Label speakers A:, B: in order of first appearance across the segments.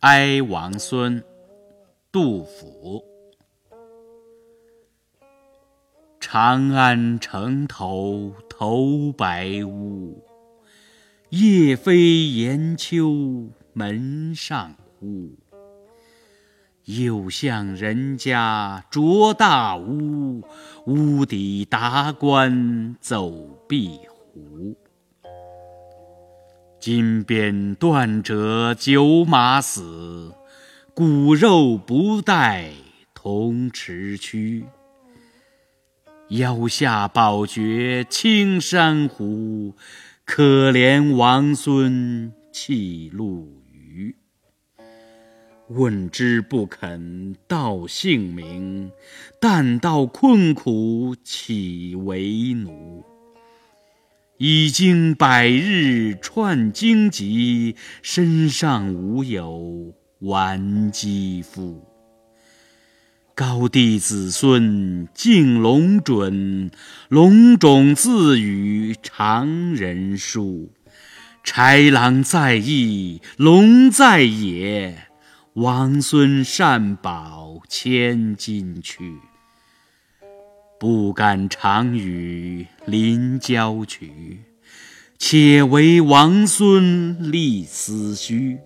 A: 哀王孙，杜甫。长安城头头白屋，夜飞檐秋门上呼。又向人家着大屋，屋底达官走壁胡。金鞭断折九马死，骨肉不带同池躯。腰下宝觉青山湖，可怜王孙弃陆虞。问之不肯道姓名，但道困苦岂为奴？已经百日串荆棘，身上无有完机夫。高帝子孙敬龙准，龙种自与常人殊。豺狼在翼，龙在野，王孙善保千金躯。不敢长与临郊取，且为王孙立思绪。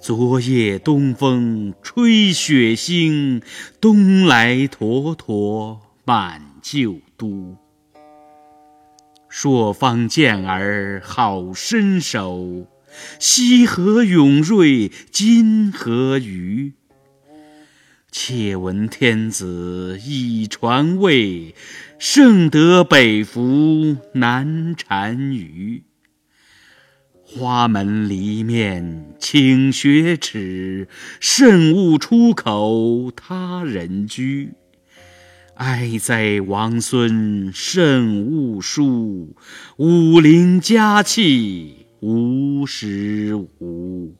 A: 昨夜东风吹雪星，东来沱沱满旧都。朔方健儿好身手，西河勇锐今何于？且闻天子已传位，圣德北服南单于。花门篱面请雪耻，慎勿出口他人居。哀哉王孙慎勿疏，武陵佳气无时无。